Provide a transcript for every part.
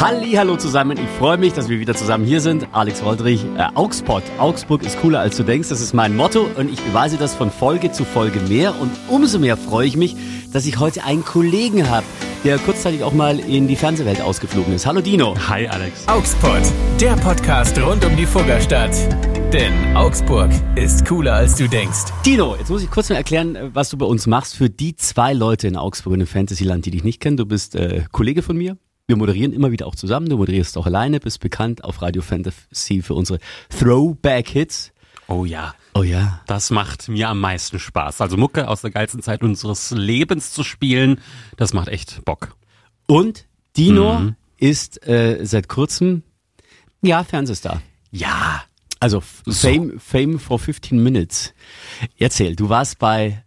Halli, hallo zusammen. Ich freue mich, dass wir wieder zusammen hier sind. Alex Woldrich, äh, Augsburg. Augsburg ist cooler als du denkst. Das ist mein Motto und ich beweise das von Folge zu Folge mehr. Und umso mehr freue ich mich, dass ich heute einen Kollegen habe, der kurzzeitig auch mal in die Fernsehwelt ausgeflogen ist. Hallo Dino. Hi Alex. Augsburg, der Podcast rund um die Fuggerstadt. Denn Augsburg ist cooler als du denkst. Dino, jetzt muss ich kurz mal erklären, äh, was du bei uns machst für die zwei Leute in Augsburg und im Fantasyland, die dich nicht kennen. Du bist äh, Kollege von mir. Wir moderieren immer wieder auch zusammen. Du moderierst auch alleine, bist bekannt auf Radio Fantasy für unsere Throwback-Hits. Oh ja. Oh ja. Das macht mir am meisten Spaß. Also Mucke aus der geilsten Zeit unseres Lebens zu spielen, das macht echt Bock. Und Dino mhm. ist äh, seit kurzem, ja, Fernsehstar. Ja. Also Fame, Fame for 15 Minutes. Erzähl, du warst bei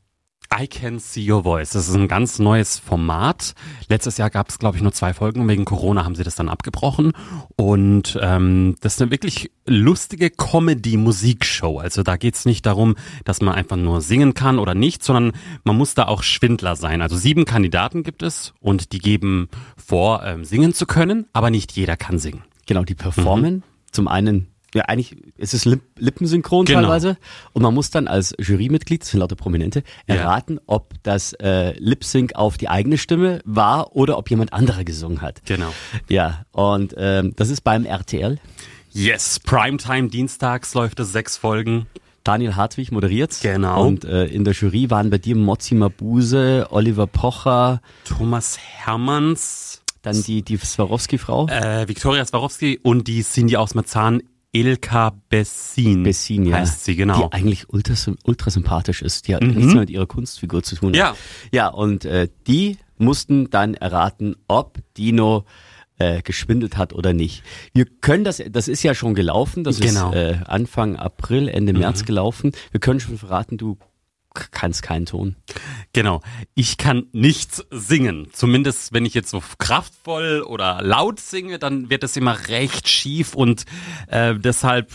I Can See Your Voice. Das ist ein ganz neues Format. Letztes Jahr gab es, glaube ich, nur zwei Folgen. Wegen Corona haben sie das dann abgebrochen. Und ähm, das ist eine wirklich lustige Comedy-Musikshow. Also da geht's nicht darum, dass man einfach nur singen kann oder nicht, sondern man muss da auch Schwindler sein. Also sieben Kandidaten gibt es und die geben vor, ähm, singen zu können, aber nicht jeder kann singen. Genau, die performen. Mhm. Zum einen ja, eigentlich ist es lippensynchron genau. teilweise. Und man muss dann als Jurymitglied, das sind lauter Prominente, erraten, ja. ob das äh, Lip-Sync auf die eigene Stimme war oder ob jemand anderer gesungen hat. Genau. Ja, und ähm, das ist beim RTL. Yes, Primetime Dienstags läuft es sechs Folgen. Daniel Hartwig moderiert. Genau. Und äh, in der Jury waren bei dir Mozzi Mabuse, Oliver Pocher, Thomas Hermanns. Dann die, die Swarovski-Frau. Äh, Viktoria Swarovski und die Cindy aus Marzahn Ilka Bessin. Bessin, ja. Heißt sie, genau. Die eigentlich ultra, ultra sympathisch ist. Die hat mhm. nichts mehr mit ihrer Kunstfigur zu tun. Ja. Ja, und äh, die mussten dann erraten, ob Dino äh, geschwindelt hat oder nicht. Wir können das, das ist ja schon gelaufen, das genau. ist äh, Anfang April, Ende mhm. März gelaufen. Wir können schon verraten, du kannst keinen Ton. Genau. Ich kann nichts singen. Zumindest wenn ich jetzt so kraftvoll oder laut singe, dann wird es immer recht schief und äh, deshalb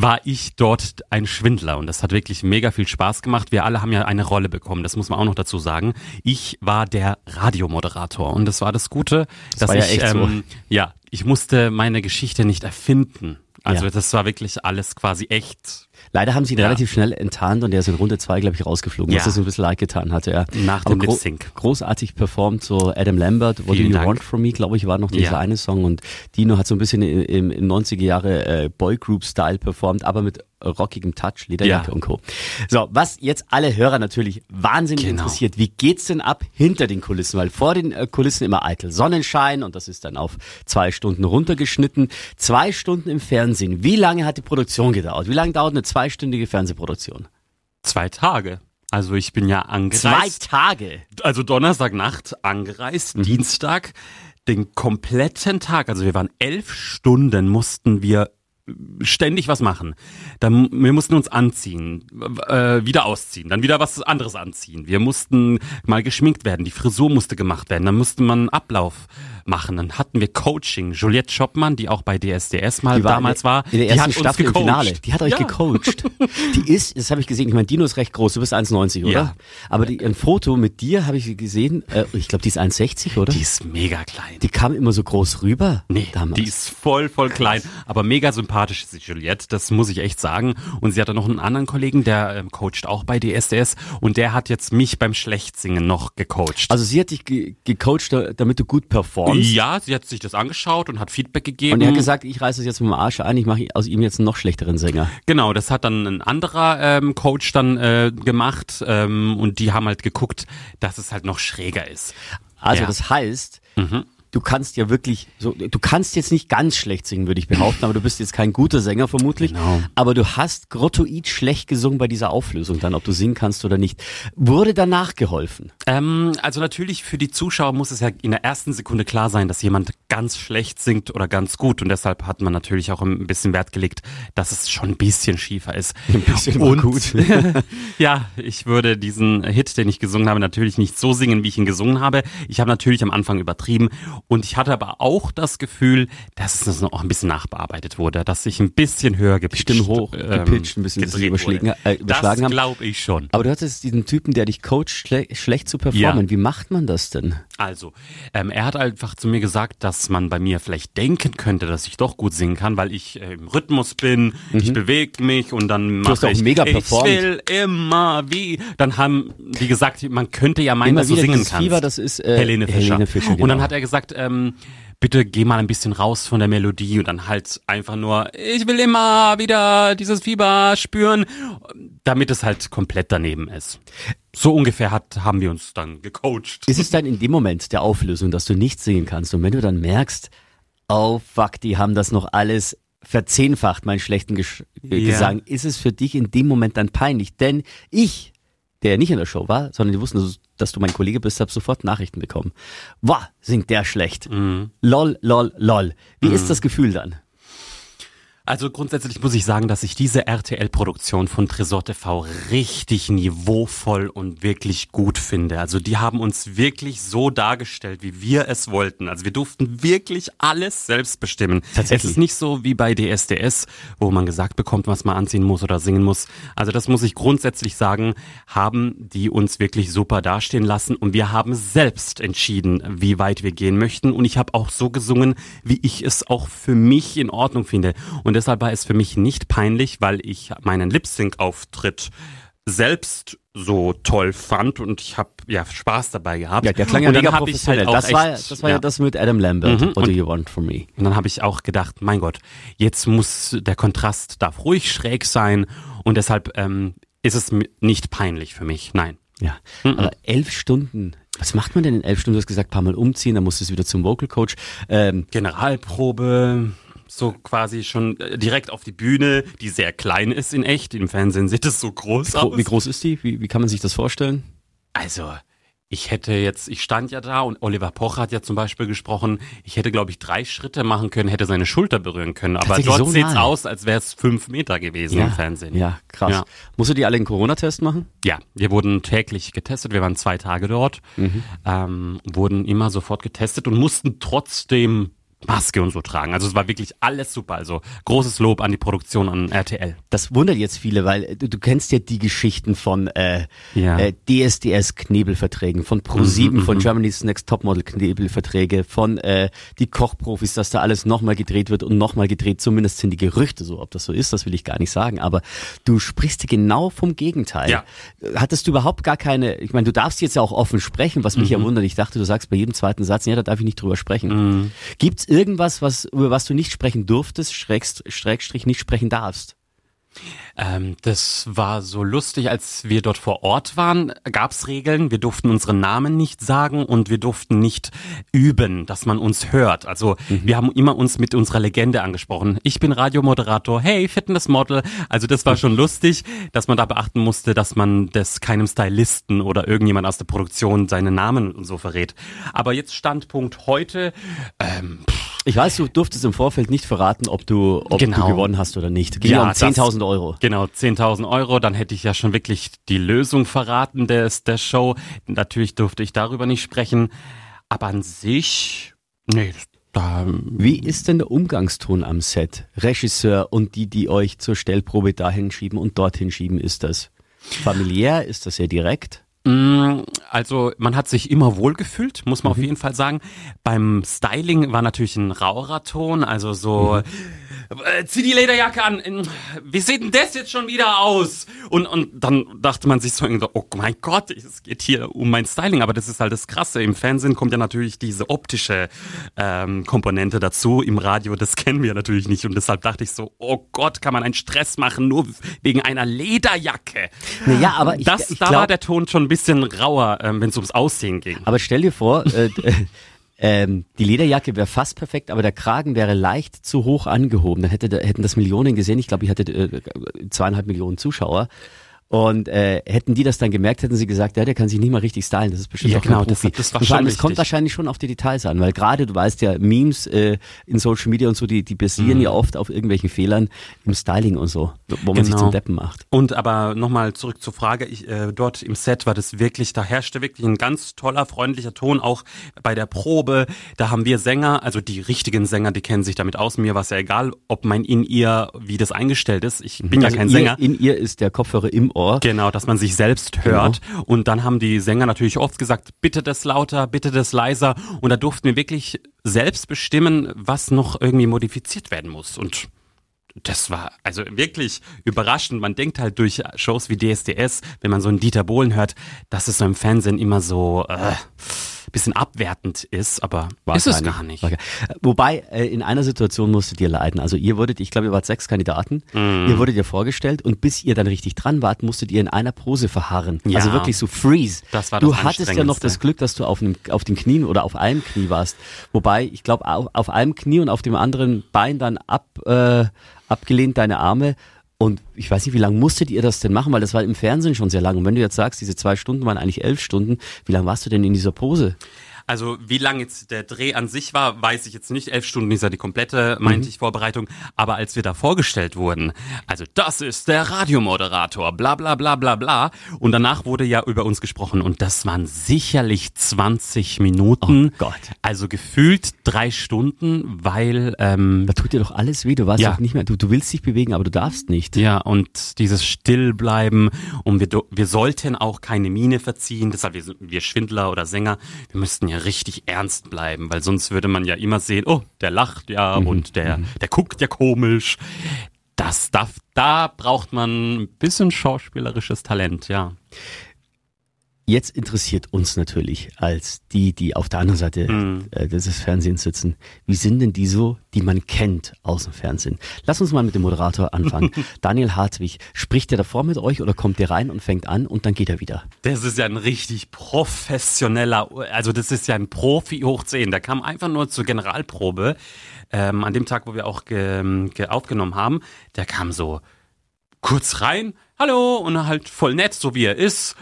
war ich dort ein Schwindler und das hat wirklich mega viel Spaß gemacht. Wir alle haben ja eine Rolle bekommen, das muss man auch noch dazu sagen. Ich war der Radiomoderator und das war das Gute, das dass ich ja, ähm, so. ja, ich musste meine Geschichte nicht erfinden. Also ja. das war wirklich alles quasi echt Leider haben sie ihn ja. relativ schnell enttarnt und er ist in Runde zwei, glaube ich, rausgeflogen, ja. was das so ein bisschen leid getan hatte. Ja. Nach dem Lip Sync. Großartig performt, so Adam Lambert, What Vielen Do You Dank. Want From Me, glaube ich, war noch dieser ja. eine Song und Dino hat so ein bisschen im, im 90er Jahre äh, Boygroup-Style performt, aber mit rockigem Touch, Lederjacke ja. und Co. So, was jetzt alle Hörer natürlich wahnsinnig genau. interessiert, wie geht's denn ab hinter den Kulissen? Weil vor den äh, Kulissen immer eitel Sonnenschein und das ist dann auf zwei Stunden runtergeschnitten. Zwei Stunden im Fernsehen. Wie lange hat die Produktion gedauert? Wie lange dauert eine zweistündige Fernsehproduktion? Zwei Tage. Also ich bin ja angereist. Zwei Tage? Also Donnerstagnacht angereist, mhm. Dienstag den kompletten Tag. Also wir waren elf Stunden mussten wir ständig was machen. Dann, wir mussten uns anziehen, äh, wieder ausziehen, dann wieder was anderes anziehen. Wir mussten mal geschminkt werden, die Frisur musste gemacht werden, dann musste man Ablauf machen. Dann hatten wir Coaching. Juliette Schoppmann, die auch bei DSDS mal war damals war, in der ersten Staffel im Finale. Die hat euch ja. gecoacht. Die ist, das habe ich gesehen, ich meine, Dino ist recht groß, du bist 1,90, oder? Ja. Aber die, ein Foto mit dir habe ich gesehen, äh, ich glaube, die ist 1,60, oder? Die ist mega klein. Die kam immer so groß rüber. Nee, damals. die ist voll, voll klein. Aber mega sympathisch ist die Juliette, das muss ich echt sagen. Und sie hatte noch einen anderen Kollegen, der ähm, coacht auch bei DSDS und der hat jetzt mich beim Schlechtsingen noch gecoacht. Also sie hat dich ge gecoacht, damit du gut performst? Uns. Ja, sie hat sich das angeschaut und hat Feedback gegeben. Und er hat gesagt, ich reiße es jetzt mit dem Arsch ein, ich mache aus ihm jetzt einen noch schlechteren Sänger. Genau, das hat dann ein anderer ähm, Coach dann äh, gemacht ähm, und die haben halt geguckt, dass es halt noch schräger ist. Also ja. das heißt, mhm du kannst ja wirklich so, du kannst jetzt nicht ganz schlecht singen, würde ich behaupten, aber du bist jetzt kein guter Sänger vermutlich. Genau. Aber du hast grottoid schlecht gesungen bei dieser Auflösung dann, ob du singen kannst oder nicht. Wurde danach geholfen? Ähm, also natürlich für die Zuschauer muss es ja in der ersten Sekunde klar sein, dass jemand ganz schlecht singt oder ganz gut und deshalb hat man natürlich auch ein bisschen Wert gelegt, dass es schon ein bisschen schiefer ist. Ein bisschen und, gut. ja, ich würde diesen Hit, den ich gesungen habe, natürlich nicht so singen, wie ich ihn gesungen habe. Ich habe natürlich am Anfang übertrieben Und ich hatte aber auch das Gefühl, dass es noch ein bisschen nachbearbeitet wurde, dass sich ein bisschen höher gepitcht, Stimmen hoch ähm, gepitcht, ein bisschen gedreht überschlagen, äh, überschlagen das glaube ich schon. Aber du hattest diesen Typen, der dich coacht, schle schlecht zu performen. Ja. Wie macht man das denn? Also, ähm, er hat einfach zu mir gesagt, dass man bei mir vielleicht denken könnte, dass ich doch gut singen kann, weil ich äh, im Rhythmus bin, mhm. ich bewege mich und dann mache ich, mega ich will immer wie. Dann haben die gesagt, man könnte ja meinen, dass du singen kannst. Fieber, das ist äh, Helene Fischer. Helene Fischer genau. Und dann hat er gesagt, ähm, bitte geh mal ein bisschen raus von der Melodie und dann halt einfach nur, ich will immer wieder dieses Fieber spüren, damit es halt komplett daneben ist. So ungefähr hat, haben wir uns dann gecoacht. Ist es dann in dem Moment der Auflösung, dass du nicht singen kannst und wenn du dann merkst, oh fuck, die haben das noch alles verzehnfacht, meinen schlechten Ges yeah. Gesang, ist es für dich in dem Moment dann peinlich? Denn ich der nicht in der Show war, sondern die wussten, dass du mein Kollege bist, hab sofort Nachrichten bekommen. Wow, singt der schlecht. Mhm. Lol, lol, lol. Wie mhm. ist das Gefühl dann? Also grundsätzlich muss ich sagen, dass ich diese RTL-Produktion von Tresor TV richtig niveauvoll und wirklich gut finde. Also die haben uns wirklich so dargestellt, wie wir es wollten. Also wir durften wirklich alles selbst bestimmen. Tatsächlich. Es ist nicht so wie bei DSDS, wo man gesagt bekommt, was man anziehen muss oder singen muss. Also das muss ich grundsätzlich sagen, haben die uns wirklich super dastehen lassen und wir haben selbst entschieden, wie weit wir gehen möchten. Und ich habe auch so gesungen, wie ich es auch für mich in Ordnung finde. Und deshalb war es für mich nicht peinlich, weil ich meinen Lip-Sync-Auftritt selbst so toll fand und ich habe ja Spaß dabei gehabt. Ja, der klang ja mega professionell. Halt das, war, das war ja. ja das mit Adam Lambert, mhm. What do you want from me? Und dann habe ich auch gedacht, mein Gott, jetzt muss der Kontrast darf ruhig schräg sein und deshalb ähm, ist es nicht peinlich für mich. Nein. Ja, mhm. aber elf Stunden was macht man denn in elf Stunden? Du hast gesagt, paar Mal umziehen, dann musst du wieder zum Vocal Coach. Ähm, Generalprobe, so quasi schon äh, direkt auf die Bühne, die sehr klein ist in echt. Im Fernsehen sieht es so groß aus. Wie groß ist die? Wie, wie kann man sich das vorstellen? Also, ich hätte jetzt, ich stand ja da und Oliver Pocher hat ja zum Beispiel gesprochen, ich hätte, glaube ich, drei Schritte machen können, hätte seine Schulter berühren können. Aber dort so sieht's aus, als wäre es fünf Meter gewesen ja, im Fernsehen. Ja, krass. Ja. Musst du die alle einen Corona-Test machen? Ja, wir wurden täglich getestet. Wir waren zwei Tage dort, mhm. ähm, wurden immer sofort getestet und mussten trotzdem Maske und so tragen. Also es war wirklich alles super. Also großes Lob an die Produktion an RTL. Das wundert jetzt viele, weil äh, du, du kennst ja die Geschichten von äh, ja. äh, DSDS Knebelverträgen, von Pro7, mhm, von mhm. Germany's Next Topmodel Knebelverträge, von äh, die Kochprofis, dass da alles nochmal gedreht wird und nochmal gedreht. Zumindest sind die Gerüchte so. Ob das so ist, das will ich gar nicht sagen. Aber du sprichst genau vom Gegenteil. Ja. Hattest du überhaupt gar keine, ich meine, du darfst jetzt ja auch offen sprechen, was mich mhm. ja wundert. Ich dachte, du sagst bei jedem zweiten Satz, ja, da darf ich nicht drüber sprechen. Mhm. Gibt's irgendwas, was, über was du nicht sprechen durftest, Schrägstrich nicht sprechen darfst? Ähm, das war so lustig, als wir dort vor Ort waren, gab's Regeln. Wir durften unseren Namen nicht sagen und wir durften nicht üben, dass man uns hört. Also mhm. wir haben immer uns mit unserer Legende angesprochen. Ich bin Radiomoderator, hey, Fitnessmodel. Also das war schon lustig, dass man da beachten musste, dass man das keinem Stylisten oder irgendjemand aus der Produktion seinen Namen und so verrät. Aber jetzt Standpunkt heute, ähm, pff, ich weiß, du durftest im Vorfeld nicht verraten, ob du, ob genau. du gewonnen hast oder nicht. Ging ja, um 10.000 Euro. Genau, 10.000 Euro. Dann hätte ich ja schon wirklich die Lösung verraten des, der Show. Natürlich durfte ich darüber nicht sprechen. Aber an sich, nee, da, Wie ist denn der Umgangston am Set? Regisseur und die, die euch zur Stellprobe dahin schieben und dorthin schieben, ist das familiär? Ist das sehr direkt? Mm, also man hat sich immer wohlgefühlt, muss man mhm. auf jeden Fall sagen. Beim Styling war natürlich ein rauerer Ton, also so mhm äh, zieh die Lederjacke an. Wie sieht denn das jetzt schon wieder aus? Und, und dann dachte man sich so, oh mein Gott, es geht hier um mein Styling. Aber das ist halt das Krasse. Im Fernsehen kommt ja natürlich diese optische ähm, Komponente dazu. Im Radio, das kennen wir natürlich nicht. Und deshalb dachte ich so, oh Gott, kann man einen Stress machen, nur wegen einer Lederjacke. Naja, aber ich, das, ich da glaub, war der Ton schon ein bisschen rauer, ähm, wenn es ums Aussehen ging. Aber stell dir vor, äh, Ähm, die Lederjacke wäre fast perfekt, aber der Kragen wäre leicht zu hoch angehoben. Dann hätte, hätten das Millionen gesehen. Ich glaube, ich hatte äh, zweieinhalb Millionen Zuschauer. Und äh, hätten die das dann gemerkt, hätten sie gesagt, ja, der kann sich nicht mal richtig stylen. Das ist bestimmt Ja, auch genau, kein das- Profi. das war Und vor allem, schon es kommt wahrscheinlich schon auf die Details an, weil gerade du weißt ja, Memes äh, in Social Media und so, die, die basieren Mhm. ja oft auf irgendwelchen Fehlern im Styling und so, wo man sich Genau. zum Deppen macht. Und aber nochmal zurück zur Frage, ich, äh, dort im Set war das wirklich, da herrschte wirklich ein ganz toller, freundlicher Ton, auch bei der Probe. Da haben wir Sänger, also die richtigen Sänger, die kennen sich damit aus. Mir war es ja egal, ob mein In-Ear, wie das eingestellt ist. Ich bin ja Also kein ihr, Sänger. In ihr ist der Kopfhörer im Ohr. Genau, dass man sich selbst hört. Und dann haben die Sänger natürlich oft gesagt, bitte das lauter, bitte das leiser. Und da durften wir wirklich selbst bestimmen, was noch irgendwie modifiziert werden muss. Und das war also wirklich überraschend. Man denkt halt durch Shows wie DSDS, wenn man so einen Dieter Bohlen hört, dass es so im Fernsehen immer so äh, bisschen abwertend ist, aber ist es gar nicht. Gar- Wobei, äh, in einer Situation musstet ihr leiden. Also ihr wurdet, ich glaube, ihr wart sechs Kandidaten. Mhm. Ihr wurdet ja vorgestellt und bis ihr dann richtig dran wart, musstet ihr in einer Pose verharren. Ja. Also wirklich so freeze. Das war du das hattest ja noch das Glück, dass du auf, einem, auf dem Knien oder auf einem Knie warst. Wobei, ich glaube, auf, auf einem Knie und auf dem anderen Bein dann ab, äh, abgelehnt deine Arme. Und ich weiß nicht, wie lange musstet ihr das denn machen, weil das war im Fernsehen schon sehr lang. Und wenn du jetzt sagst, diese zwei Stunden waren eigentlich elf Stunden, wie lange warst du denn in dieser Pose? Also wie lang jetzt der Dreh an sich war, weiß ich jetzt nicht. Elf Stunden ist ja die komplette, meinte ich, Vorbereitung. Aber als wir da vorgestellt wurden, also das ist der Radiomoderator, bla bla bla bla bla. Und danach wurde ja über uns gesprochen und das waren sicherlich 20 Minuten. Oh Gott. Also gefühlt drei Stunden, weil ähm, Da tut dir doch alles weh. Du weißt Ja. doch nicht mehr. Du, du willst dich bewegen, aber du darfst nicht. Ja, und dieses Stillbleiben und wir, wir sollten auch keine Miene verziehen, deshalb wir, wir Schwindler oder Sänger, wir müssten ja richtig ernst bleiben, weil sonst würde man ja immer sehen, oh, der lacht ja und der, der guckt ja komisch. Das darf, da braucht man ein bisschen schauspielerisches Talent, ja. Jetzt interessiert uns natürlich als die, die auf der anderen Seite Mhm. äh, des Fernsehens sitzen. Wie sind denn die so, die man kennt aus dem Fernsehen? Lass uns mal mit dem Moderator anfangen. Daniel Hartwig, spricht der davor mit euch oder kommt der rein und fängt an und dann geht er wieder? Das ist ja ein richtig professioneller, also das ist ja ein Profi hoch 10. Der kam einfach nur zur Generalprobe, ähm, an dem Tag, wo wir auch ge, ge aufgenommen haben. Der kam so kurz rein, hallo, und halt voll nett, so wie er ist.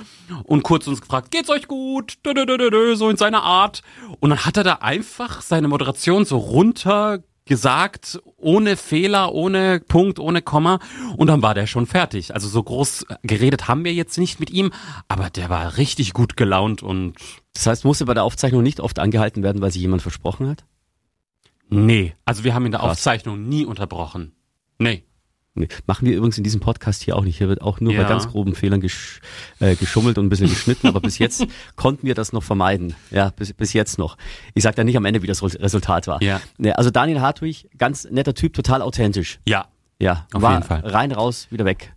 Und kurz uns gefragt, geht's euch gut? Dö, dö, dö, so in seiner Art. Und dann hat er da einfach seine Moderation so runter gesagt, ohne Fehler, ohne Punkt, ohne Komma. Und dann war der schon fertig. Also so groß geredet haben wir jetzt nicht mit ihm, aber der war richtig gut gelaunt und Das heißt, musste bei der Aufzeichnung nicht oft angehalten werden, weil sich jemand versprochen hat? nee. Also wir haben in der Krass. Aufzeichnung nie unterbrochen. Nee. Nee. Machen wir übrigens in diesem Podcast hier auch nicht. Hier wird auch nur bei Ja. ganz groben Fehlern gesch äh, geschummelt und ein bisschen geschnitten, aber bis jetzt konnten wir das noch vermeiden. Ja, bis, bis jetzt noch. Ich sag dann nicht am Ende, wie das Re- Resultat war. Ja. Nee, also Daniel Hartwig, ganz netter Typ, total authentisch. Ja, Ja, Auf war jeden Fall. rein, raus, wieder weg.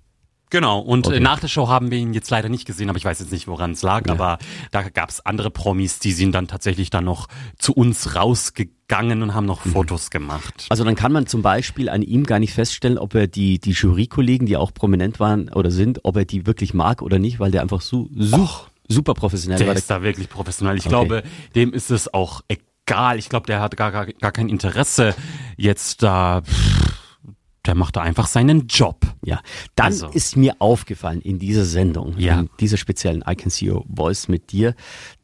Genau, und Okay. äh, nach der Show haben wir ihn jetzt leider nicht gesehen, aber ich weiß jetzt nicht, woran es lag, Ja. aber da gab es andere Promis, die sind dann tatsächlich dann noch zu uns rausgegangen und haben noch Mhm. Fotos gemacht. Also dann kann man zum Beispiel an ihm gar nicht feststellen, ob er die, die Jurykollegen, die auch prominent waren oder sind, ob er die wirklich mag oder nicht, weil der einfach so, so super professionell Der war. ist da wirklich professionell. Ich Okay. glaube, dem ist es auch egal. Ich glaube, der hat gar, gar, gar kein Interesse jetzt da. pff, Der macht da einfach seinen Job. Ja, dann Also. ist mir aufgefallen in dieser Sendung, Ja. in dieser speziellen I Can See Your Voice mit dir,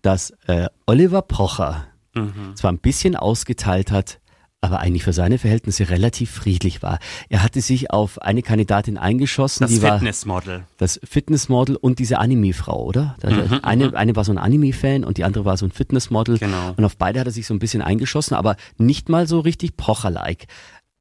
dass äh, Oliver Pocher Mhm. zwar ein bisschen ausgeteilt hat, aber eigentlich für seine Verhältnisse relativ friedlich war. Er hatte sich auf eine Kandidatin eingeschossen, Das die war Fitnessmodel. das Fitnessmodel und diese Anime-Frau, oder? Da- eine, eine war so ein Anime-Fan und die andere war so ein Fitnessmodel. Mhm, Genau. Und auf beide hat er sich so ein bisschen eingeschossen, aber nicht mal so richtig Pocher-like.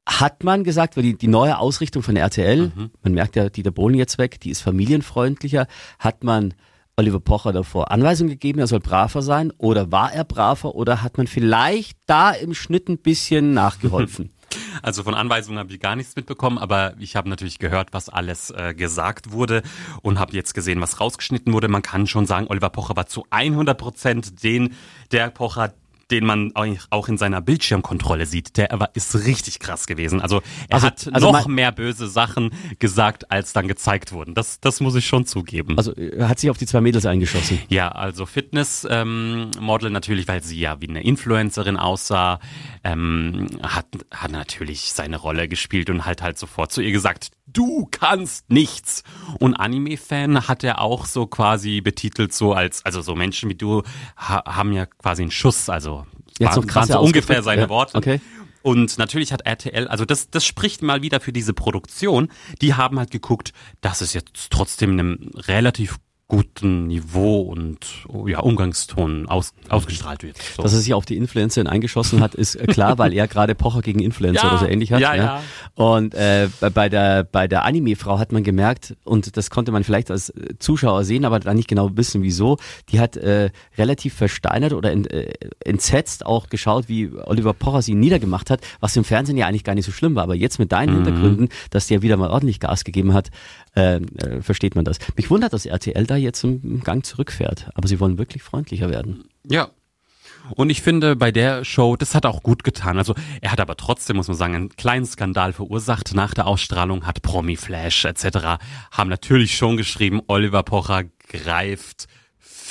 Hat man gesagt, weil die, die neue Ausrichtung von RTL, Mhm. man merkt ja, Dieter Bohlen jetzt weg, die ist familienfreundlicher, hat man Oliver Pocher davor Anweisungen gegeben, er soll braver sein oder war er braver oder hat man vielleicht da im Schnitt ein bisschen nachgeholfen? Also von Anweisungen habe ich gar nichts mitbekommen, aber ich habe natürlich gehört, was alles äh, gesagt wurde und habe jetzt gesehen, was rausgeschnitten wurde. Man kann schon sagen, Oliver Pocher war zu 100 Prozent den, der Pocher, den man auch in seiner Bildschirmkontrolle sieht. Der ist richtig krass gewesen. Also er Also- hat also noch mehr böse Sachen gesagt, als dann gezeigt wurden. Das, das muss ich schon zugeben. Also er hat sich auf die zwei Mädels eingeschossen. Ja, also Fitness-Model ähm, natürlich, weil sie ja wie eine Influencerin aussah, ähm, hat, hat natürlich seine Rolle gespielt und halt halt sofort zu ihr gesagt, du kannst nichts. Und Anime-Fan hat er auch so quasi betitelt so als, also so Menschen wie du ha haben ja quasi einen Schuss, also Jetzt waren, waren so ungefähr seine ja, Worte. Okay. Und natürlich hat RTL, also das, das spricht mal wieder für diese Produktion. Die haben halt geguckt, dass es jetzt trotzdem einem relativ guten Niveau und oh ja, Umgangston aus, ausgestrahlt wird. So. Dass er sich auf die Influencerin eingeschossen hat, ist klar, weil er gerade Pocher gegen Influencer ja, oder so ähnlich hat. Ja, ja. Und äh, bei der bei der Anime-Frau hat man gemerkt, und das konnte man vielleicht als Zuschauer sehen, aber dann nicht genau wissen, wieso, die hat äh, relativ versteinert oder ent, äh, entsetzt auch geschaut, wie Oliver Pocher sie niedergemacht hat, was im Fernsehen ja eigentlich gar nicht so schlimm war. Aber jetzt mit deinen mhm. Hintergründen, dass der wieder mal ordentlich Gas gegeben hat, äh, äh, versteht man das. Mich wundert, dass RTL da jetzt im Gang zurückfährt, aber sie wollen wirklich freundlicher werden. Ja, und ich finde, bei der Show, das hat auch gut getan. Also er hat aber trotzdem, muss man sagen, einen kleinen Skandal verursacht. Nach der Ausstrahlung hat Promi Flash etc. haben natürlich schon geschrieben, Oliver Pocher greift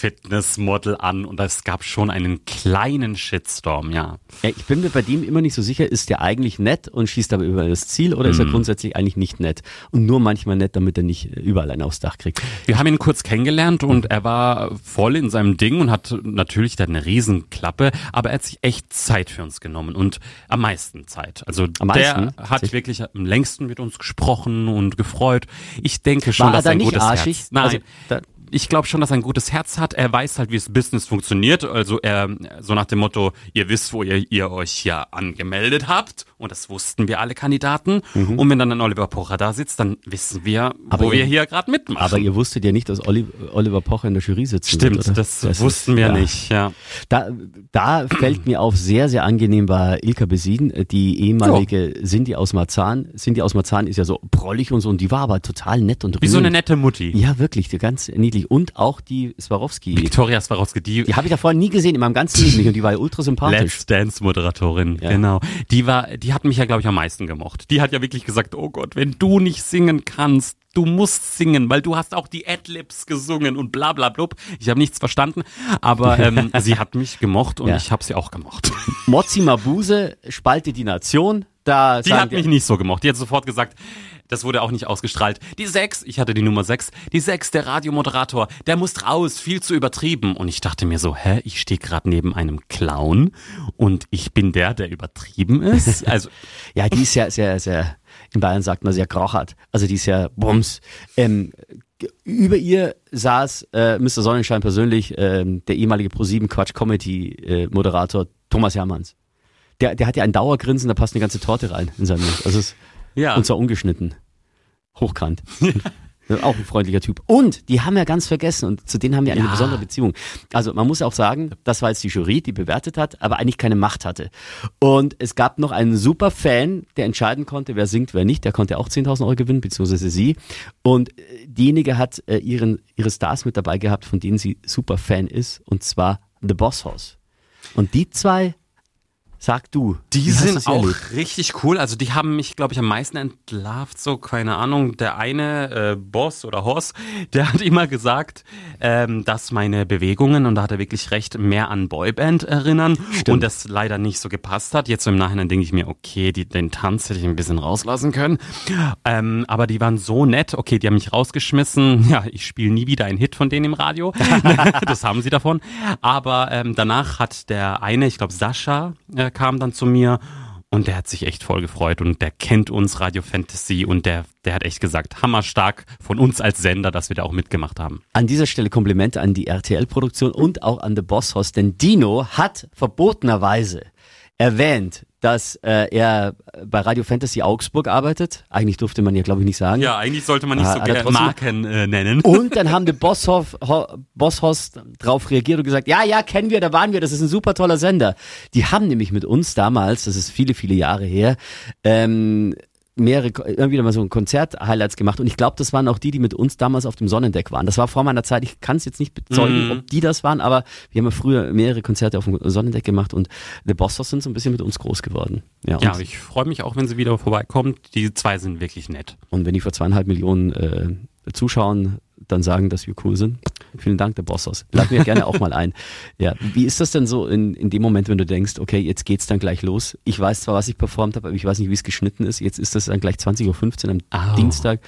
Fitnessmodel an und es gab schon einen kleinen Shitstorm, ja. ja. Ich bin mir bei dem immer nicht so sicher, ist der eigentlich nett und schießt aber über das Ziel oder ist er mhm. grundsätzlich eigentlich nicht nett und nur manchmal nett, damit er nicht überall einen aufs Dach kriegt. Wir haben ihn kurz kennengelernt und er war voll in seinem Ding und hat natürlich da eine Riesenklappe, aber er hat sich echt Zeit für uns genommen und am meisten Zeit. Also am der meisten? hat wirklich am längsten mit uns gesprochen und gefreut. Ich denke schon, war dass er ein nicht gutes arschig? Herz. Nein, also, ich glaube schon, dass er ein gutes Herz hat. Er weiß halt, wie das Business funktioniert. Also er, so nach dem Motto, ihr wisst, wo ihr, ihr euch hier angemeldet habt. Und das wussten wir alle Kandidaten. Mhm. Und wenn dann ein Oliver Pocher da sitzt, dann wissen wir, aber wo ihr, wir hier gerade mitmachen. Aber ihr wusstet ja nicht, dass Oliver Pocher in der Jury sitzt. Stimmt, wird, das, das, wussten ist, wir ja. nicht, ja. Da, da fällt mir auf, sehr, sehr angenehm war Ilka Besin, die ehemalige oh. Cindy aus Marzahn. Cindy aus Marzahn ist ja so prollig und so und die war aber total nett und Wie so eine nette Mutti. Ja, wirklich, ganz niedlich. Und auch die Swarovski. Viktoria Swarovski, die. Die habe ich ja vorher nie gesehen in meinem ganzen Leben nicht und die war ja ultra sympathisch. Let's Dance Moderatorin, ja. genau. Die war, die hat mich ja, glaube ich, am meisten gemocht. Die hat ja wirklich gesagt, oh Gott, wenn du nicht singen kannst, du musst singen, weil du hast auch die Adlibs gesungen und bla bla blub. Ich habe nichts verstanden, aber ähm, sie hat mich gemocht und ja. ich habe sie auch gemocht. Mozzi Mabuse spaltet die Nation. Da die hat mich nicht so gemocht. Die hat sofort gesagt, das wurde auch nicht ausgestrahlt. Die sechs, ich hatte die Nummer sechs, die sechs, der Radiomoderator, der muss raus, viel zu übertrieben. Und ich dachte mir so, hä, ich stehe gerade neben einem Clown und ich bin der, der übertrieben ist. Also ja, die ist ja sehr, sehr, in Bayern sagt man sehr krachert. Also die ist ja bums. Ähm, über ihr saß äh, Mr. Sonnenschein persönlich, ähm, der ehemalige Pro7 Quatsch Comedy äh, Moderator Thomas Hermanns. Der, der hat ja ein Dauergrinsen, da passt eine ganze Torte rein in seinem Mund. Also es, ja. Und zwar ungeschnitten. Hochkant. Auch ein freundlicher Typ. Und die haben ja ganz vergessen und zu denen haben wir eine ja. besondere Beziehung. Also man muss auch sagen, das war jetzt die Jury, die bewertet hat, aber eigentlich keine Macht hatte. Und es gab noch einen super Fan, der entscheiden konnte, wer singt, wer nicht. Der konnte auch 10.000 Euro gewinnen, beziehungsweise sie. Und äh, diejenige hat äh, ihren, ihre Stars mit dabei gehabt, von denen sie super Fan ist, und zwar The Boss House. Und die zwei Sag du. Die sind auch erlebt? richtig cool. Also die haben mich, glaube ich, am meisten entlarvt. So, keine Ahnung. Der eine äh, Boss oder Hoss, der hat immer gesagt, ähm, dass meine Bewegungen, und da hat er wirklich recht, mehr an Boyband erinnern. Stimmt. Und das leider nicht so gepasst hat. Jetzt so im Nachhinein denke ich mir, okay, die, den Tanz hätte ich ein bisschen rauslassen können. Ähm, aber die waren so nett. Okay, die haben mich rausgeschmissen. Ja, ich spiele nie wieder einen Hit von denen im Radio. das haben sie davon. Aber ähm, danach hat der eine, ich glaube Sascha, äh, kam dann zu mir und der hat sich echt voll gefreut und der kennt uns Radio Fantasy und der, der hat echt gesagt, hammerstark von uns als Sender, dass wir da auch mitgemacht haben. An dieser Stelle Komplimente an die RTL-Produktion und auch an The Boss Host, denn Dino hat verbotenerweise erwähnt, dass äh, er bei Radio Fantasy Augsburg arbeitet. Eigentlich durfte man ja, glaube ich, nicht sagen. Ja, eigentlich sollte man nicht so gerne Marken äh, nennen. Und dann haben die Bosshoff, Ho, Bosshost drauf reagiert und gesagt, ja, ja, kennen wir, da waren wir, das ist ein super toller Sender. Die haben nämlich mit uns damals, das ist viele, viele Jahre her, ähm, mehrere, immer wieder mal so ein Konzert-Highlights gemacht und ich glaube, das waren auch die, die mit uns damals auf dem Sonnendeck waren. Das war vor meiner Zeit, ich kann es jetzt nicht bezeugen, mm. ob die das waren, aber wir haben ja früher mehrere Konzerte auf dem Sonnendeck gemacht und The Bossos sind so ein bisschen mit uns groß geworden. Ja, ja ich freue mich auch, wenn sie wieder vorbeikommt. Die zwei sind wirklich nett. Und wenn die vor zweieinhalb Millionen äh, Zuschauern dann sagen, dass wir cool sind, Vielen Dank, der Bossos. Lad mir gerne auch mal ein. Ja, wie ist das denn so in, in dem Moment, wenn du denkst, okay, jetzt geht's dann gleich los? Ich weiß zwar, was ich performt habe, aber ich weiß nicht, wie es geschnitten ist. Jetzt ist das dann gleich 20.15 Uhr am oh. Dienstag.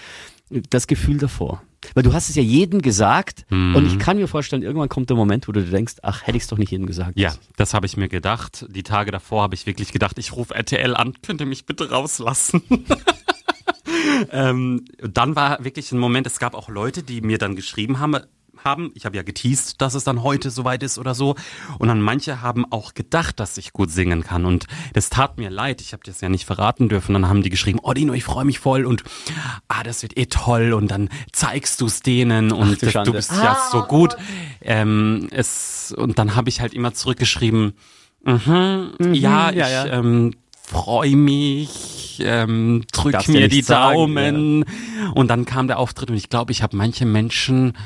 Das Gefühl davor. Weil du hast es ja jedem gesagt mhm. und ich kann mir vorstellen, irgendwann kommt der Moment, wo du denkst, ach, hätte ich es doch nicht jedem gesagt. Ja, das habe ich mir gedacht. Die Tage davor habe ich wirklich gedacht, ich rufe RTL an, könnt ihr mich bitte rauslassen? ähm, dann war wirklich ein Moment, es gab auch Leute, die mir dann geschrieben haben, haben. Ich habe ja geteased, dass es dann heute soweit ist oder so. Und dann manche haben auch gedacht, dass ich gut singen kann. Und das tat mir leid. Ich habe das ja nicht verraten dürfen. Dann haben die geschrieben, oh Dino, ich freue mich voll und ah, das wird eh toll. Und dann zeigst du es denen und Ach, du bist ah. ja so gut. Ähm, es, und dann habe ich halt immer zurückgeschrieben, mhm, mhm ja, ja, ich ja. Ähm, freue mich, ähm, drück mir die Daumen. ja. Und dann kam der Auftritt und ich glaube, ich habe manche Menschen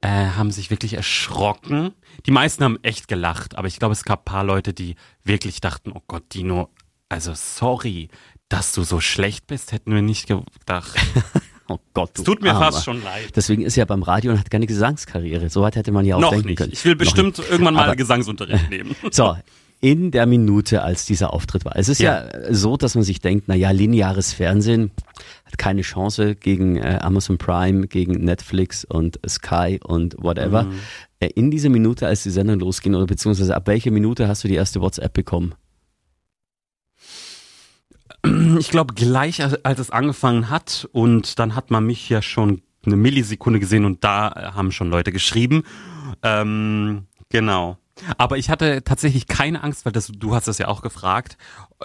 äh, haben sich wirklich erschrocken. Die meisten haben echt gelacht, aber ich glaube, es gab paar Leute, die wirklich dachten, oh Gott, Dino, also sorry, dass du so schlecht bist, hätten wir nicht gedacht. Oh Gott, es tut mir Armer. fast schon leid. Deswegen ist er ja beim Radio und hat keine Gesangskarriere. So weit hätte man ja auch Noch denken nicht. können. Ich will bestimmt irgendwann mal Aber, Gesangsunterricht nehmen. So, in der Minute, als dieser Auftritt war. Es ist ja, ja so, dass man sich denkt, na ja, lineares Fernsehen hat keine Chance gegen äh, Amazon Prime, gegen Netflix und Sky und whatever. Mhm. Äh, in dieser Minute, als die Sendung losging, oder beziehungsweise ab welcher Minute hast du die erste WhatsApp bekommen? Ich glaube, gleich als es angefangen hat und dann hat man mich ja schon eine Millisekunde gesehen und da haben schon Leute geschrieben. Ähm, genau. Aber ich hatte tatsächlich keine Angst, weil das, du hast das ja auch gefragt,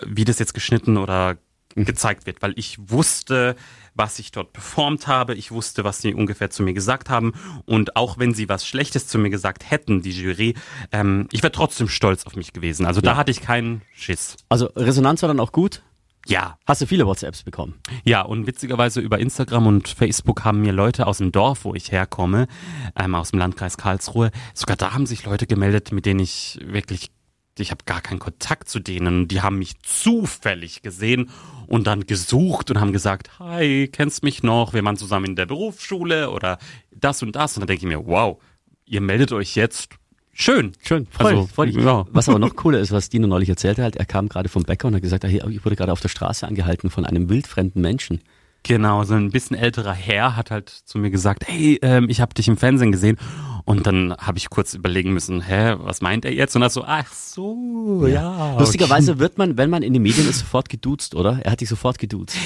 wie das jetzt geschnitten oder gezeigt wird, weil ich wusste, was ich dort performt habe, ich wusste, was sie ungefähr zu mir gesagt haben und auch wenn sie was Schlechtes zu mir gesagt hätten, die Jury, ähm, ich wäre trotzdem stolz auf mich gewesen. Also ja. da hatte ich keinen Schiss. Also Resonanz war dann auch gut? Ja. Hast du viele WhatsApps bekommen? Ja, und witzigerweise über Instagram und Facebook haben mir Leute aus dem Dorf, wo ich herkomme, ähm, aus dem Landkreis Karlsruhe, sogar da haben sich Leute gemeldet, mit denen ich wirklich, ich habe gar keinen Kontakt zu denen. Die haben mich zufällig gesehen und dann gesucht und haben gesagt, hi, kennst mich noch? Wir waren zusammen in der Berufsschule oder das und das. Und dann denke ich mir, wow, ihr meldet euch jetzt Schön. Schön. Voll, also, voll. Ja. Was aber noch cooler ist, was Dino neulich erzählte, halt, er kam gerade vom Bäcker und hat gesagt, hey, ich wurde gerade auf der Straße angehalten von einem wildfremden Menschen. Genau, so ein bisschen älterer Herr hat halt zu mir gesagt, hey, ähm, ich habe dich im Fernsehen gesehen. Und dann habe ich kurz überlegen müssen, hä, was meint er jetzt? Und er so, ach so, ja. ja. Lustigerweise wird man, wenn man in den Medien ist, sofort geduzt, oder? Er hat dich sofort geduzt.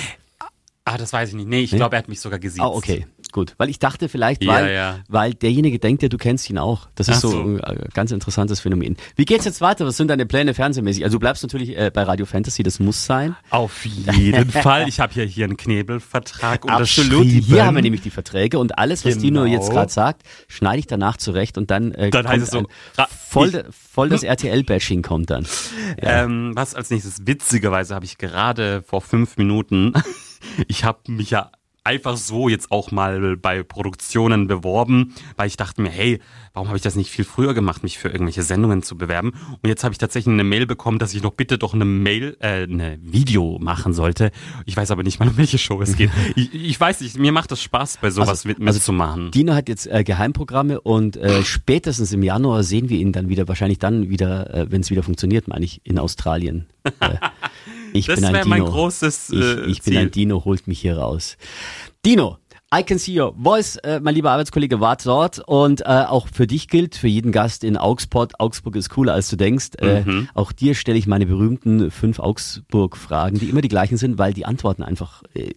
Ah, das weiß ich nicht. Nee, ich nee? glaube, er hat mich sogar gesiezt. Ah, okay gut. Weil ich dachte vielleicht, weil, ja, ja. weil derjenige denkt ja, du kennst ihn auch. Das ist so, so, ein äh, ganz interessantes Phänomen. Wie geht's jetzt weiter? Was sind deine Pläne fernsehmäßig? Also du bleibst natürlich äh, bei Radio Fantasy, das muss sein. Auf jeden Fall. Ich habe ja hier einen Knebelvertrag Absolut. Hier haben wir nämlich die Verträge und alles, was genau. Dino jetzt gerade sagt, schneide ich danach zurecht und dann, äh, dann heißt es so, voll, voll das RTL-Bashing kommt dann. Ja. Ähm, was als nächstes? Witzigerweise habe ich gerade vor fünf Minuten, ich habe mich ja einfach so jetzt auch mal bei Produktionen beworben, weil ich dachte mir, hey, warum habe ich das nicht viel früher gemacht, mich für irgendwelche Sendungen zu bewerben? Und jetzt habe ich tatsächlich eine Mail bekommen, dass ich noch bitte doch eine Mail, äh, eine Video machen sollte. Ich weiß aber nicht mal, um welche Show es geht. ich, ich weiß nicht, mir macht das Spaß, bei sowas also, mit, also zu machen. Dino hat jetzt äh, Geheimprogramme und äh, spätestens im Januar sehen wir ihn dann wieder, wahrscheinlich dann wieder, äh, wenn es wieder funktioniert, meine ich, in Australien. Äh, ich das wäre mein großes äh, Ich, ich bin ein Dino, holt mich hier raus. Dino, I can see your voice. Äh, mein lieber Arbeitskollege war dort und äh, auch für dich gilt, für jeden Gast in Augsburg, Augsburg ist cooler als du denkst. Äh, mhm. Auch dir stelle ich meine berühmten fünf Augsburg-Fragen, die immer die gleichen sind, weil die Antworten einfach äh,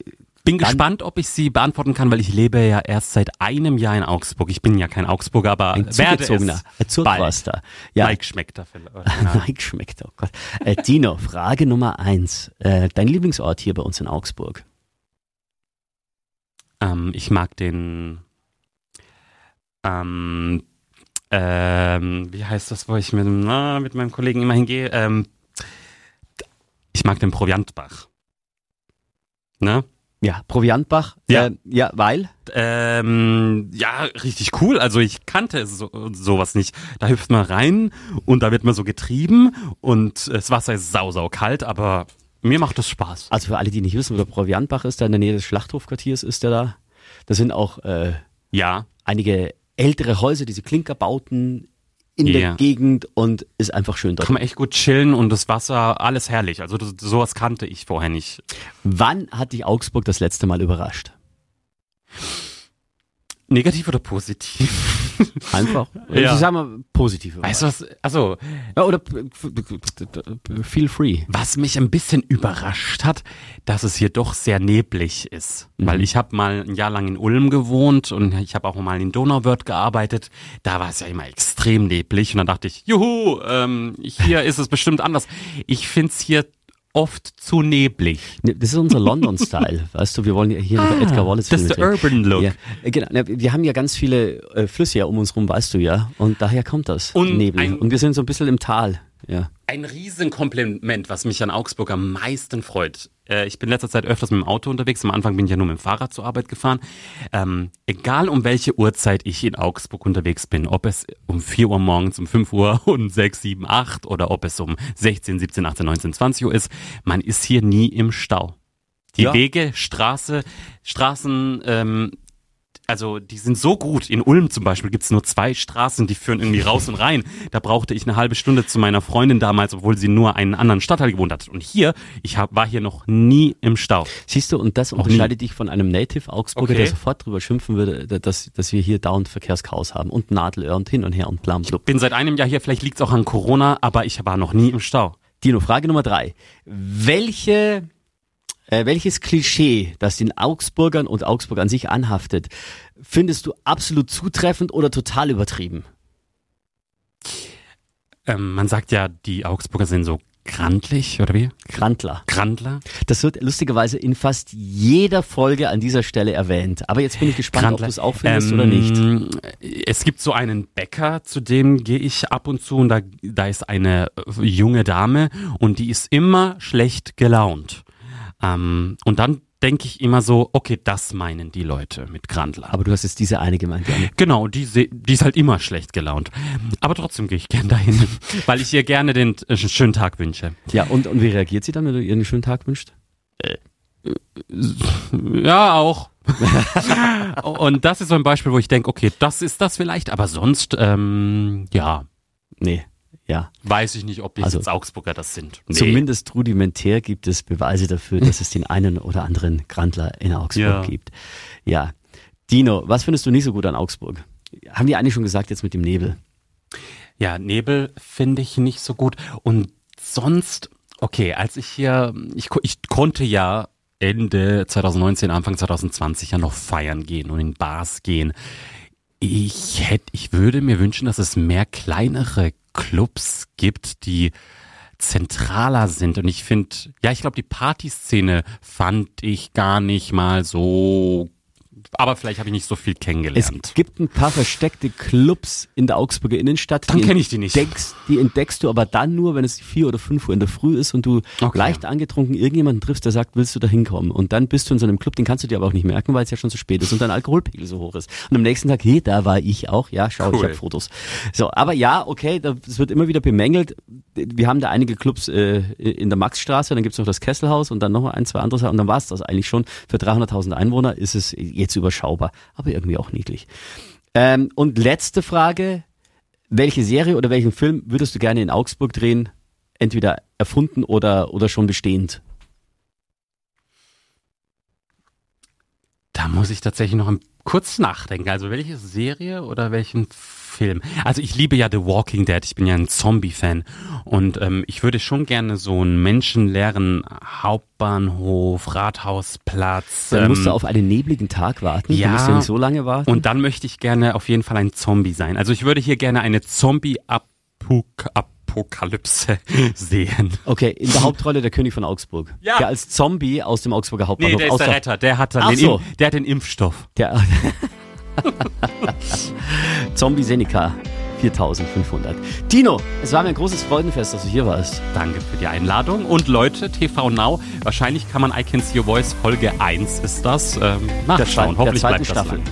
bin gespannt, ob ich sie beantworten kann, weil ich lebe ja erst seit einem Jahr in Augsburg. Ich bin ja kein Augsburger, aber ein werde es Zurtwaster. Ja. Nike schmeckt da vielleicht. Nike schmeckt, oh Gott. Äh, Dino, Frage Nummer eins. Äh, dein Lieblingsort hier bei uns in Augsburg? Ähm, ich mag den ähm, ähm, wie heißt das, wo ich mit, na, mit meinem Kollegen immer hingehe? Ähm, ich mag den Proviantbach. Ne? Ja, Proviantbach. Ja, äh, ja weil? Ähm, ja, richtig cool. Also ich kannte so, sowas nicht. Da hüpft man rein und da wird man so getrieben und das Wasser ist sau, sau kalt, aber mir macht das Spaß. Also für alle, die nicht wissen, wo der Proviantbach ist, da in der Nähe des Schlachthofquartiers ist der da. Da sind auch äh, ja. einige ältere Häuser, diese Klinkerbauten in yeah. der Gegend und ist einfach schön dort. Kann man echt gut chillen und das Wasser, alles herrlich. Also das, sowas kannte ich vorher nicht. Wann hat dich Augsburg das letzte Mal überrascht? Negativ oder positiv? Einfach. Ja. Ich sag mal positiv. Weißt du was? Also ja, oder feel free. Was mich ein bisschen überrascht hat, dass es hier doch sehr neblig ist, mhm. weil ich habe mal ein Jahr lang in Ulm gewohnt und ich habe auch mal in Donauwörth gearbeitet. Da war es ja immer extrem neblig und dann dachte ich, juhu, ähm, hier ist es bestimmt anders. Ich find's hier oft zu neblig. Ne, das ist unser London-Style, weißt du, wir wollen ja hier ah, Edgar Wallace Das ist der Urban Look. Ja, genau, wir haben ja ganz viele äh, Flüsse ja um uns rum, weißt du ja, und daher kommt das, und Nebel. und wir sind so ein bisschen im Tal. Ja. Ein Riesenkompliment, was mich an Augsburg am meisten freut. Äh, ich bin letzter Zeit öfters mit dem Auto unterwegs. Am Anfang bin ich ja nur mit dem Fahrrad zur Arbeit gefahren. Ähm, egal um welche Uhrzeit ich in Augsburg unterwegs bin, ob es um 4 Uhr morgens, um 5 Uhr und 6, 7, 8 oder ob es um 16, 17, 18, 19, 20 Uhr ist, man ist hier nie im Stau. Die ja. Wege, Straße, Straßen, ähm, also die sind so gut. In Ulm zum Beispiel gibt's nur zwei Straßen, die führen irgendwie raus und rein. Da brauchte ich eine halbe Stunde zu meiner Freundin damals, obwohl sie nur einen anderen Stadtteil gewohnt hat. Und hier, ich hab, war hier noch nie im Stau. Siehst du, und das unterscheidet dich von einem Native Augsburger, okay. der sofort drüber schimpfen würde, dass, dass wir hier dauernd Verkehrschaos haben und Nadelöhr und hin und her und blam. Ich bin seit einem Jahr hier, vielleicht liegt's auch an Corona, aber ich war noch nie im Stau. Dino, Frage Nummer drei. Welche äh, welches Klischee, das den Augsburgern und Augsburg an sich anhaftet, findest du absolut zutreffend oder total übertrieben? Ähm, man sagt ja, die Augsburger sind so Grandlich, oder wie? Grandler. Grandler. Das wird lustigerweise in fast jeder Folge an dieser Stelle erwähnt. Aber jetzt bin ich gespannt, Grandler. ob du es auch findest ähm, oder nicht. Es gibt so einen Bäcker, zu dem gehe ich ab und zu und da, da ist eine junge Dame und die ist immer schlecht gelaunt. Ähm, und dann denke ich immer so, okay, das meinen die Leute mit Grandler. Aber du hast jetzt diese eine gemeint. Die genau, die, die ist halt immer schlecht gelaunt. Aber trotzdem gehe ich gern dahin, weil ich ihr gerne den äh, schönen Tag wünsche. Ja, und, und wie reagiert sie dann, wenn du ihr einen schönen Tag wünschst? Äh, ja, auch. und das ist so ein Beispiel, wo ich denke, okay, das ist das vielleicht, aber sonst, ähm, ja. Nee, ja. Weiß ich nicht, ob jetzt, also, jetzt Augsburger das sind. Nee. Zumindest rudimentär gibt es Beweise dafür, dass es den einen oder anderen Grandler in Augsburg ja. gibt. Ja. Dino, was findest du nicht so gut an Augsburg? Haben die eigentlich schon gesagt jetzt mit dem Nebel? Ja, Nebel finde ich nicht so gut. Und sonst, okay, als ich hier, ich, ich konnte ja Ende 2019, Anfang 2020 ja noch feiern gehen und in Bars gehen. Ich hätte, ich würde mir wünschen, dass es mehr kleinere Clubs gibt, die zentraler sind. Und ich finde, ja, ich glaube, die Partyszene fand ich gar nicht mal so aber vielleicht habe ich nicht so viel kennengelernt. Es gibt ein paar versteckte Clubs in der Augsburger Innenstadt. Dann kenne ich die nicht. Entdeckst, die entdeckst du aber dann nur, wenn es vier oder fünf Uhr in der Früh ist und du okay. leicht angetrunken irgendjemanden triffst, der sagt, willst du da hinkommen? Und dann bist du in so einem Club, den kannst du dir aber auch nicht merken, weil es ja schon zu spät ist und dein Alkoholpegel so hoch ist. Und am nächsten Tag, hey, da war ich auch. Ja, schau, cool. ich habe Fotos. So, aber ja, okay, das wird immer wieder bemängelt. Wir haben da einige Clubs äh, in der Maxstraße, dann gibt's noch das Kesselhaus und dann noch ein, zwei andere und dann war es das eigentlich schon. Für 300.000 Einwohner ist es jetzt überschaubar, aber irgendwie auch niedlich. Ähm, und letzte Frage, welche Serie oder welchen Film würdest du gerne in Augsburg drehen? Entweder erfunden oder, oder schon bestehend? Da muss ich tatsächlich noch kurz nachdenken. Also welche Serie oder welchen Film? Also ich liebe ja The Walking Dead. Ich bin ja ein Zombie-Fan und ähm, ich würde schon gerne so einen menschenleeren Hauptbahnhof, Rathausplatz. Dann ähm, musst du ähm, auf einen nebligen Tag warten. Ja. Du musst ja nicht so lange warten. Und dann möchte ich gerne auf jeden Fall ein Zombie sein. Also ich würde hier gerne eine Zombie-Apokalypse Apokalypse sehen. Okay, in der Hauptrolle der König von Augsburg. Ja. Der als Zombie aus dem Augsburger Hauptbahnhof. Nee, der ist der Retter. Der hat, dann den, so. der hat den Impfstoff. Der Zombie Seneca 4500. Dino, es war mir ein großes Freudenfest, dass du hier warst. Danke für die Einladung. Und Leute, TV Now, wahrscheinlich kann man I Can See Your Voice Folge 1 ist das ähm, nachschauen. Hoffentlich der bleibt das Staffel. lang.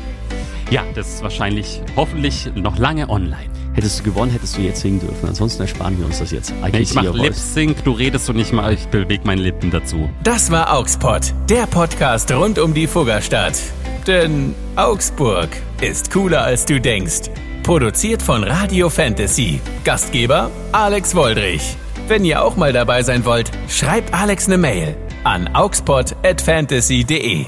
Ja, das ist wahrscheinlich, hoffentlich noch lange online. Hättest du gewonnen, hättest du jetzt singen dürfen. Ansonsten ersparen wir uns das jetzt. I ich mache Lip Sync, du redest und ich, ich bewege meine Lippen dazu. Das war Augsburg, der Podcast rund um die Fuggerstadt. Denn Augsburg ist cooler als du denkst. Produziert von Radio Fantasy. Gastgeber Alex Woldrich. Wenn ihr auch mal dabei sein wollt, schreibt Alex eine Mail an augspot@fantasy.de.